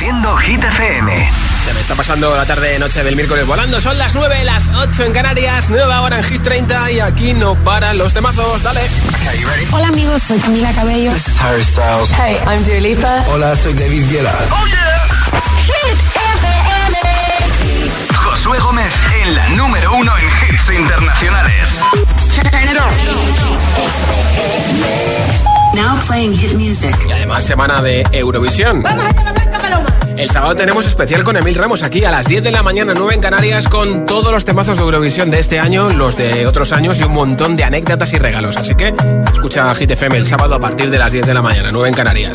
Haciendo Hit FM. Se me está pasando la tarde noche del miércoles volando. Son las 9, las 8 en Canarias, nueva hora en Hit 30 y aquí no paran los temazos. Dale. Hola amigos, soy Camila Cabello. This is Harry Styles. Hey, I'm Dua Lipa. Hola, soy David Guetta. Oh yeah. Hit FM. Josué Gómez en la número uno en hits internacionales. Now playing hit music. Y además semana de Eurovisión. Vamos allá, no el sábado tenemos especial con Emil Ramos aquí a las 10 de la mañana, 9 en Canarias, con todos los temazos de Eurovisión de este año, los de otros años y un montón de anécdotas y regalos. Así que escucha Hit FM el sábado a partir de las 10 de la mañana, 9 en Canarias.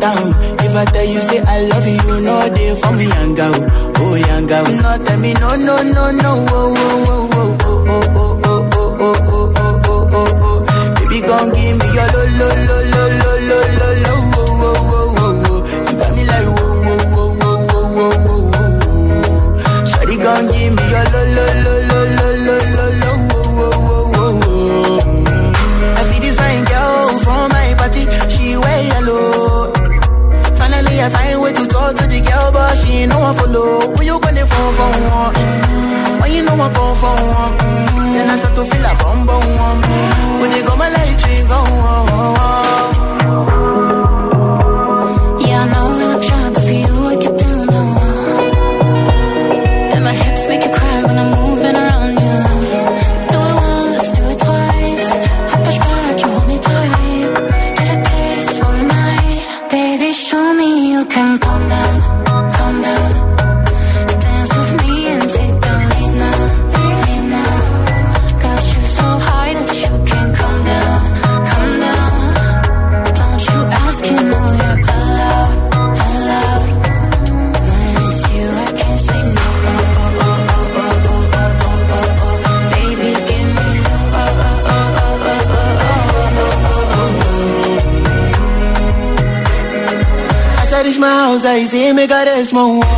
If I tell you say I love you, no day for me, girl. Oh, girl. No, tell me no, no, no, no. Oh, oh, oh, oh, oh, oh, oh, oh, oh, oh, oh, oh, oh, oh. Baby, gon' give me your lo, lo, lo, lo, lo, lo, lo, lo. Oh, oh, oh, oh, oh. You got me like whoa, whoa, whoa, whoa, whoa, whoa, whoa. Shawty gon' give me your lo, lo, lo, she no one follow. When you gonna phone for one? Mm-hmm. You know I come for one? Mm-hmm. Then I start to feel a bum bum. When they go my light, she go on. Zij is me, got a small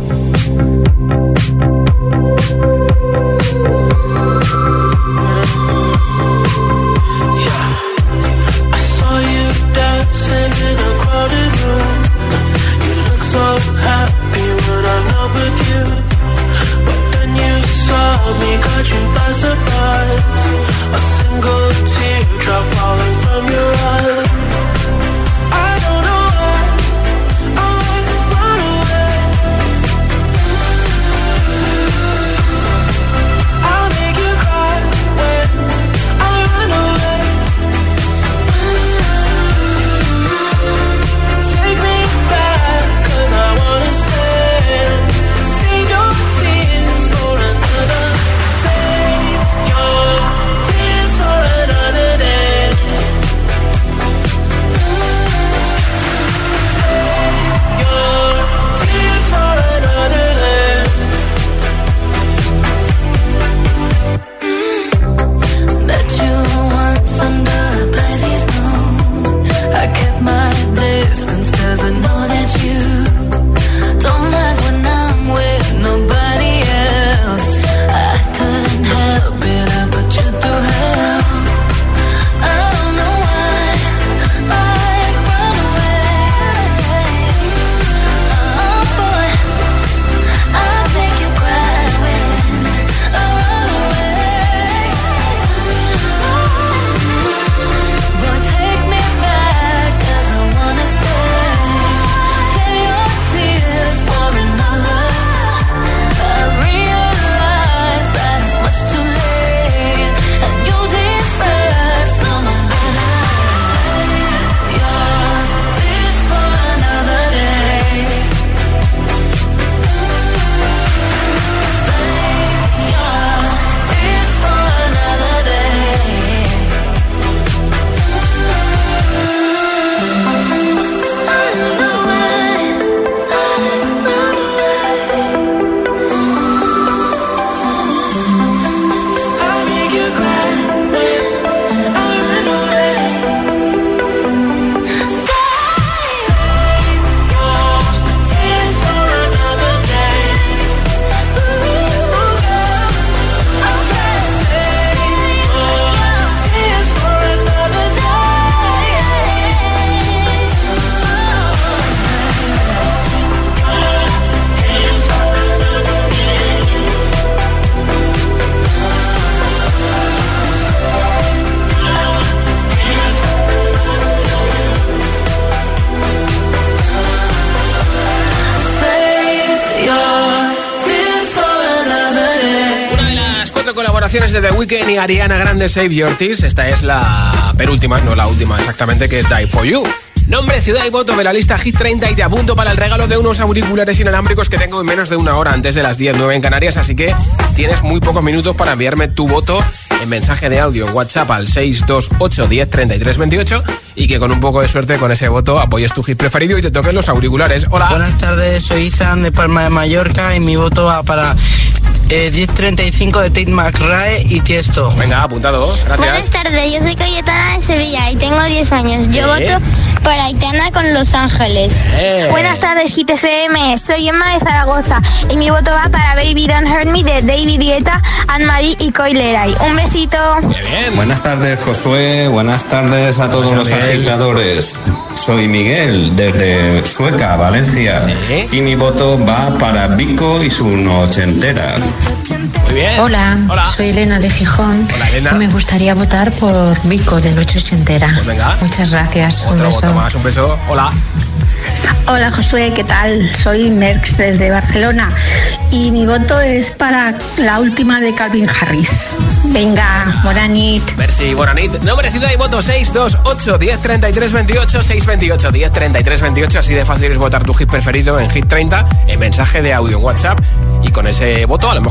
De The Weeknd y Ariana Grande Save Your Tears. Esta es la penúltima, no la última exactamente, que es Die For You. Nombre, ciudad y voto de la lista Hit 30 y te apunto para el regalo de unos auriculares inalámbricos que tengo en menos de una hora antes de las 10, 9 en Canarias, así que tienes muy pocos minutos para enviarme tu voto en mensaje de audio WhatsApp al 628 10 33 28 y que con un poco de suerte con ese voto apoyes tu hit preferido y te toquen los auriculares. Hola. Buenas tardes, soy Izan de Palma de Mallorca y mi voto va para eh, 1035 de Tate McRae y Tiesto. Venga, apuntado. Buenas tardes, yo soy Cayetana de Sevilla y tengo 10 años. Yo Sí. voto para Aitana con Los Ángeles. Eh. Buenas tardes, Hit FM. Soy Emma de Zaragoza y mi voto va para Baby Don't Hurt Me de David Guetta, Anne-Marie y Coileray. Un besito. Bien. Buenas tardes, Josué. Buenas tardes a todos Buenas los Miguel. agitadores. Soy Miguel, desde Sueca, Valencia. Sí. Y mi voto va para Vico y su nochentera. Muy bien. Hola, Hola. soy Elena de Gijón Hola, Elena. y me gustaría votar por Vico de Noche Ochentera. Pues venga. Muchas gracias. Un Otro beso. voto más, un beso. Hola. Hola Josué, ¿qué tal? Soy Merx desde Barcelona y mi voto es para la última de Calvin Harris. Venga, Moranit. Merci, Bonanit. Nombre, ciudad y voto 628 10 33 28 628 10 33 28. Así de fácil es votar tu hit preferido en Hit 30 en mensaje de audio en WhatsApp. Y con ese voto a lo mejor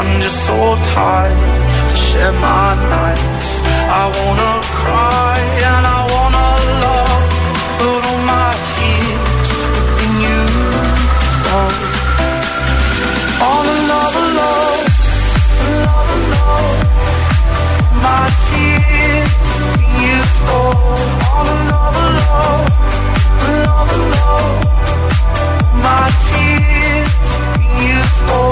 I'm just so tired to share my nights. I wanna cry and I wanna love, but all my tears have been used up on another love, another love. My tears have been used up on another love, another love. My tears have been used up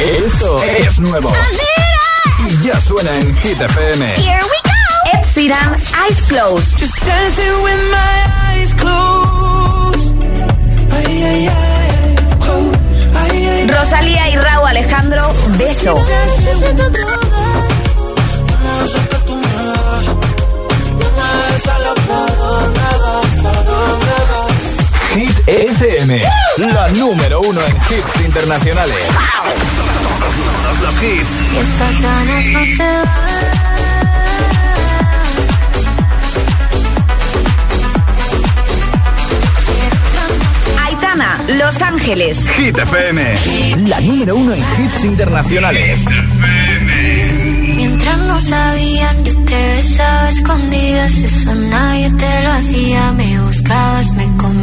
Esto es nuevo. Y ya suena en Hit FM. 1 en hits internacionales. Todos los hits. Estas ganas no se van. Aitana, Los Ángeles. Hit FM. La número uno en hits internacionales. FM. Mientras no sabían, yo te besaba escondidas. Eso nadie te lo hacía. Me buscabas, me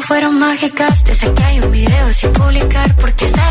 fueron mágicas, desde que hay un video sin publicar, porque esta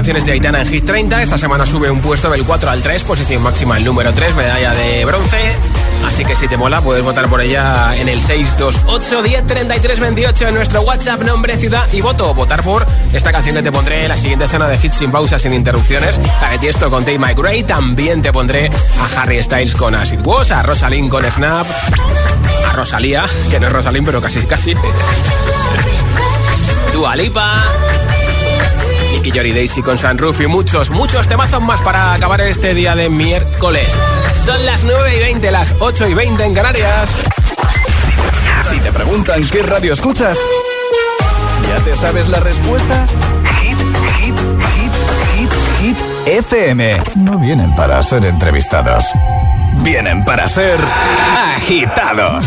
Canciones de Aitana en Hit 30. Esta semana sube un puesto del 4 al 3, posición máxima el número 3, medalla de bronce. Así que si te mola, puedes votar por ella en el 628 10 33 28 en nuestro WhatsApp, nombre, ciudad y voto. Votar por esta canción que te pondré en la siguiente zona de hits sin pausas, sin interrupciones. La de Tiesto con Take My Gray. También te pondré a Harry Styles con Acid Wash, a Rosalind con Snap, a Rosalía, que no es Rosalind, pero casi, casi. Dua Lipa. Nicky Jory Daisy con Sunroof y muchos, muchos temazos más para acabar este día de miércoles. Son las 9 y 20, las 8 y 20 en Canarias. Si te preguntan qué radio escuchas, ¿ya te sabes la respuesta? Hit, hit, hit, hit, hit, FM. No vienen para ser entrevistados. Vienen para ser agitados.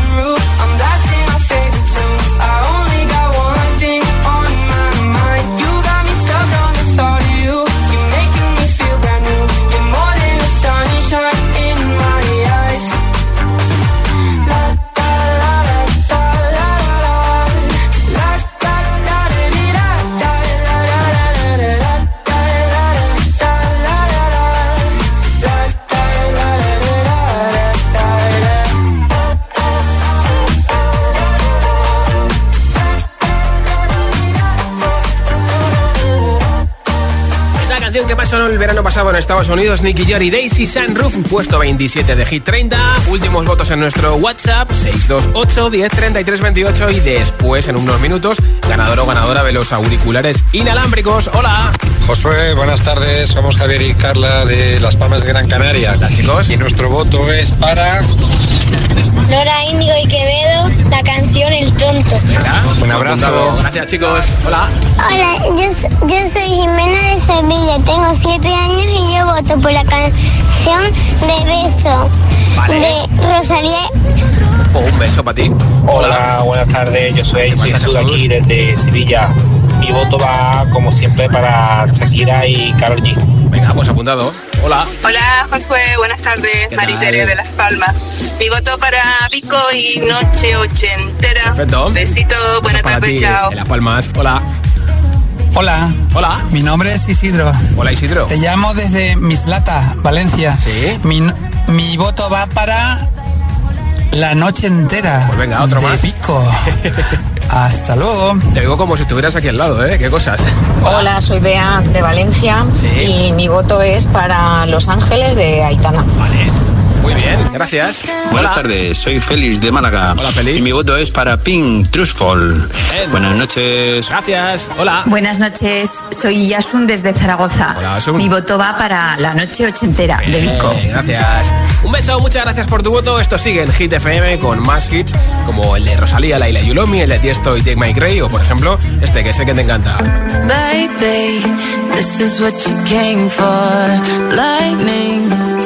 21 pasaban a Estados Unidos Nicky Jari, Daisy Sunroof, puesto 27 de Hit 30. Últimos votos en nuestro WhatsApp, 628 10 33 28. Y después, en unos minutos, ganador o ganadora de los auriculares inalámbricos. Hola. Josué, buenas tardes. Somos Javier y Carla de Las Palmas de Gran Canaria. Chicos. Y nuestro voto es para. Nora Índigo y Quevedo, la canción El Tonto. Un abrazo. Gracias, chicos. Hola. Hola, yo, yo soy Jimena de Sevilla, tengo 7 años y yo voto por la canción de Beso Vale. de Rosalía. Oh, un beso para ti. Hola, buenas tardes. Yo soy Jesús aquí desde Sevilla. Mi voto va, como siempre, para Shakira y Karol G. Venga, pues apuntado. Hola. Hola Josué, buenas tardes, ¿Qué Mariterio tal? de Las Palmas. Mi voto para Vico y Noche Ochentera. Perfecto. Besito, buenas Para tardes, ti, chao. En Las Palmas. Hola. Hola, Hola. mi nombre es Isidro. Hola, Isidro. Te llamo desde Mislata, Valencia. Sí. Mi, mi voto va para la noche entera. Pues venga, otro de más. Pico. Hasta luego. Te digo como si estuvieras aquí al lado, ¿eh? Qué cosas. Hola, soy Bea de Valencia Sí. y mi voto es para Los Ángeles de Aitana. Vale. Muy bien, gracias. Buenas Hola. tardes, soy Félix de Málaga. Hola, Félix. Y mi voto es para Pink Trustful. Bien. Buenas noches. Gracias. Hola. Buenas noches, soy Yasun desde Zaragoza. Hola, Yasun. Mi voto va para la noche ochentera de Vico. Gracias. Un beso, muchas gracias por tu voto. Esto sigue en Hit FM con más hits como el de Rosalía, Laila Yulomi, el de Tiesto y Take My Grey o por ejemplo este que sé que te encanta. Baby, this is what you came for. Lightning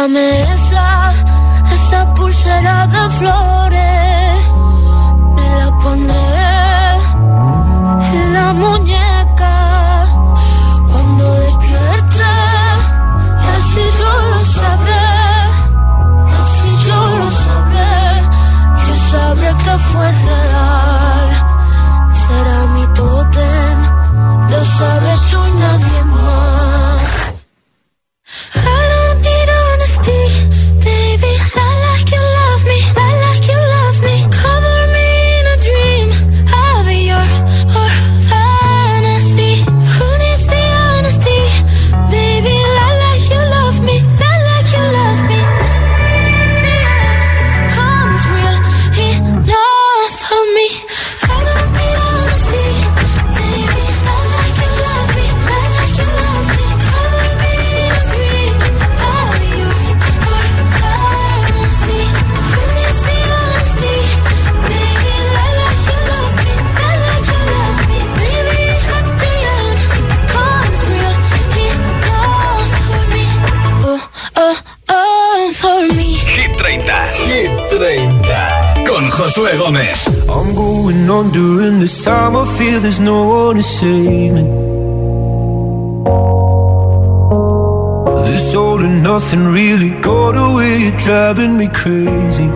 la mesa, esa pulsera de flor. there's no one to save me. This all and nothing really got away, driving me crazy.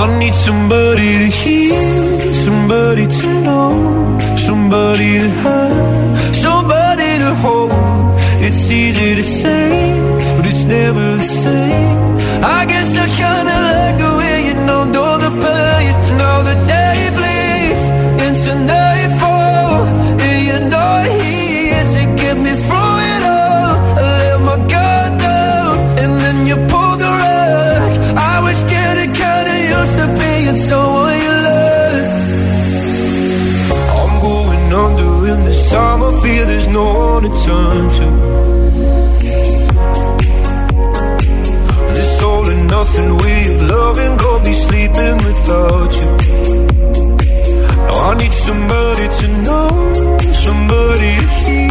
I need somebody to hear, somebody to know, somebody to have, somebody to hold. It's easy to say, but it's never the same. I guess I kinda like the way you numbed all the pain, all the. sunset. This all and nothing we've loving, go be sleeping without you. Now I need somebody to know, somebody to hear.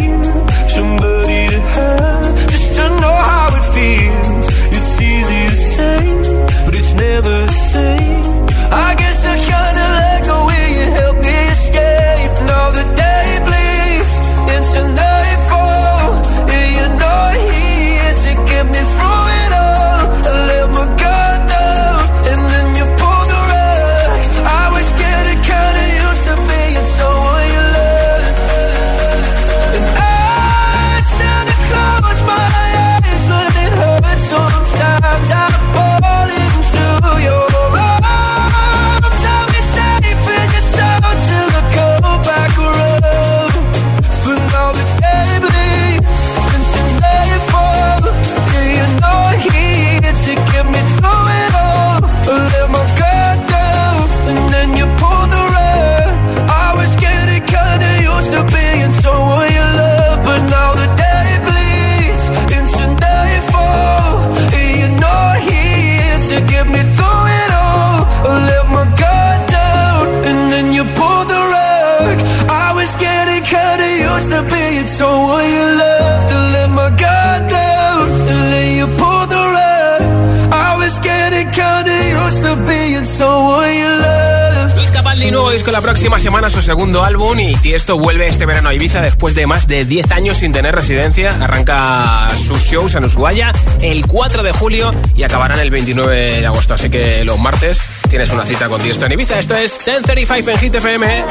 la próxima semana su segundo álbum y Tiesto vuelve este verano a Ibiza después de más de 10 años sin tener residencia. Arranca sus shows en Ushuaia el 4 de julio y acabarán el 29 de agosto. Así que los martes tienes una cita con Tiesto en Ibiza. Esto es 1035 en Hit FM.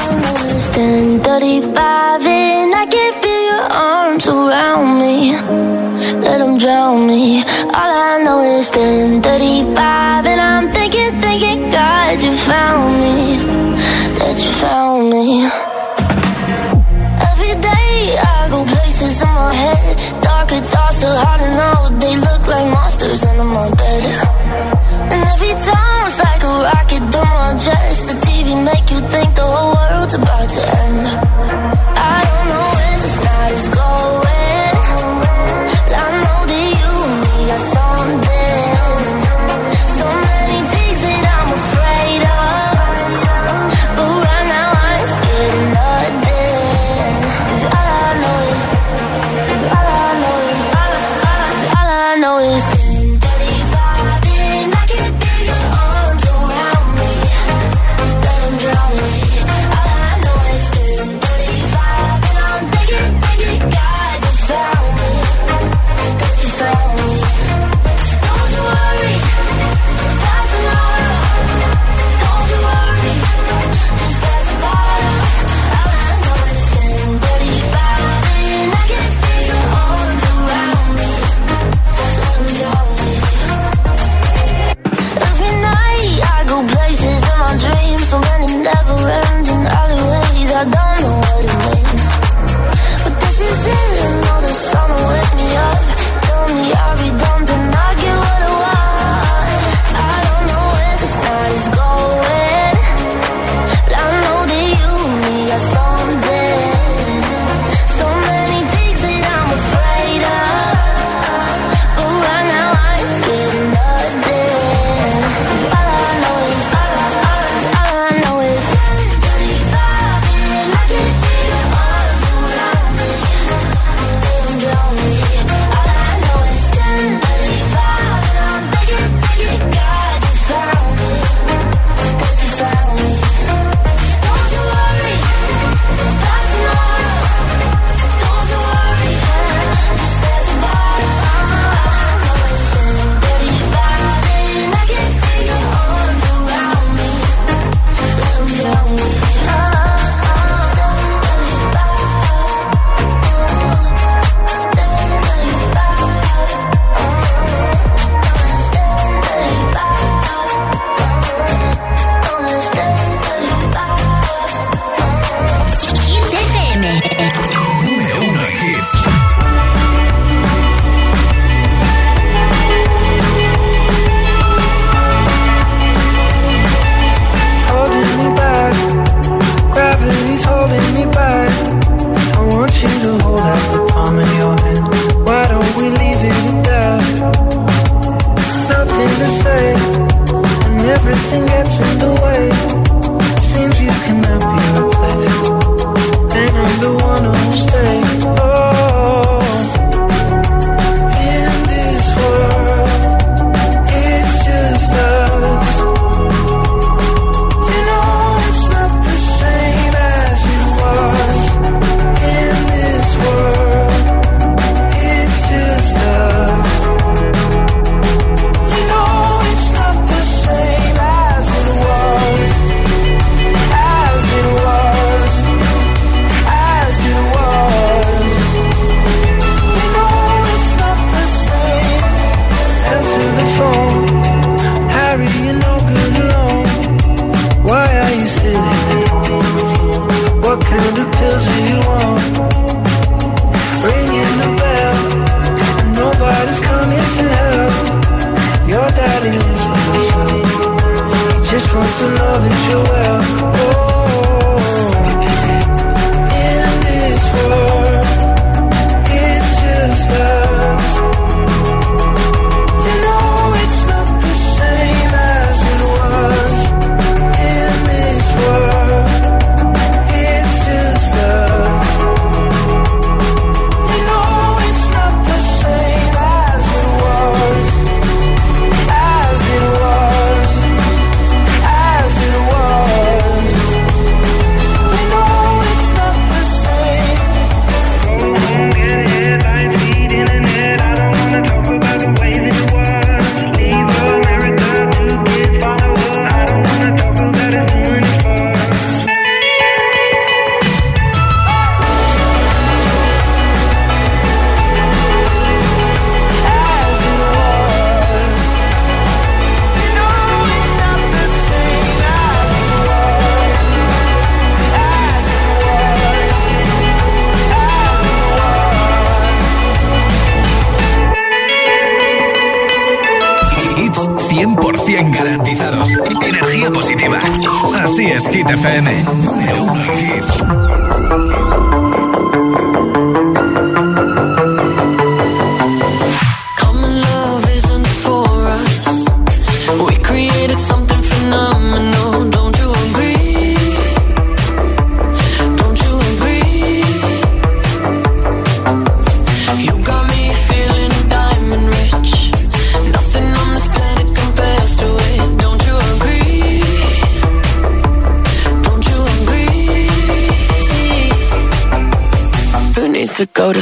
found me. Every day I go places in my head. Darker thoughts are hard to know. They look like monsters under my bed. And every time it's like a rocket through my chest. The TV make you think the whole world's about to end. I don't.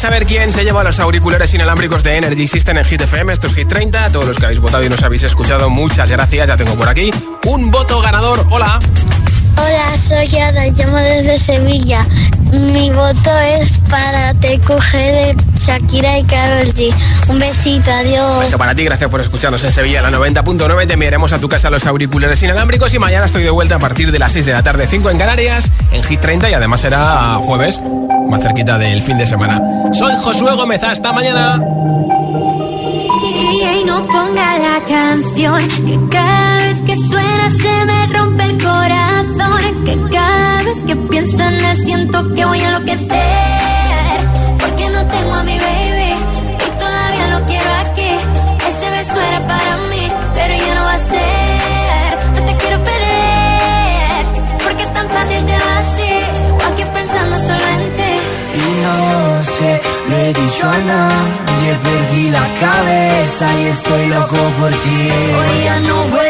Saber quién se lleva los auriculares inalámbricos de Energy System en Hit FM. Esto es Hit 30. A todos los que habéis votado y nos habéis escuchado, muchas gracias. Ya tengo por aquí un voto ganador. Hola. Hola, soy Ada, llamo desde Sevilla. Mi voto es para TQG de Shakira y Karol G. Un besito, adiós. Beso para ti, gracias por escucharnos en Sevilla, la 90.9. Te enviaremos a tu casa los auriculares inalámbricos y mañana estoy de vuelta a partir de las 6 de la tarde, 5 en Canarias, en Hit 30 y además será jueves, más cerquita del fin de semana. Soy Josué Gómez, hasta mañana. Y no ponga la canción que cada vez que suena se me rompe el corazón. Que cada vez que pienso en él siento que voy a enloquecer. No sé, lo he dicho a nadie, perdí la cabeza y estoy loco por ti. Hoy ya no vuelan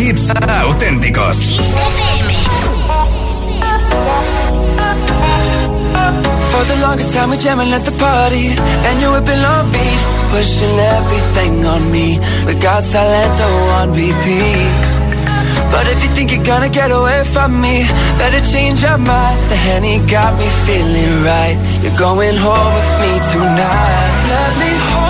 hits auténticos. For the longest time we're jamming at the party And you're been on Pushing everything on me. We got Salento oh, on repeat. But if you think you're gonna get away from me Better change your mind. The Henny got me feeling right. You're going home with me tonight. Let me hold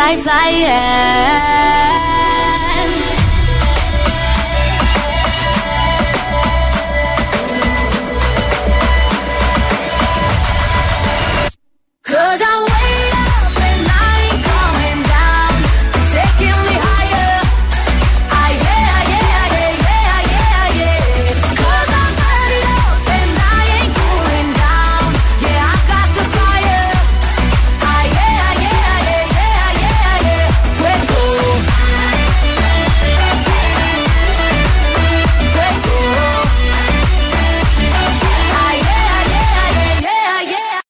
I am. yeah.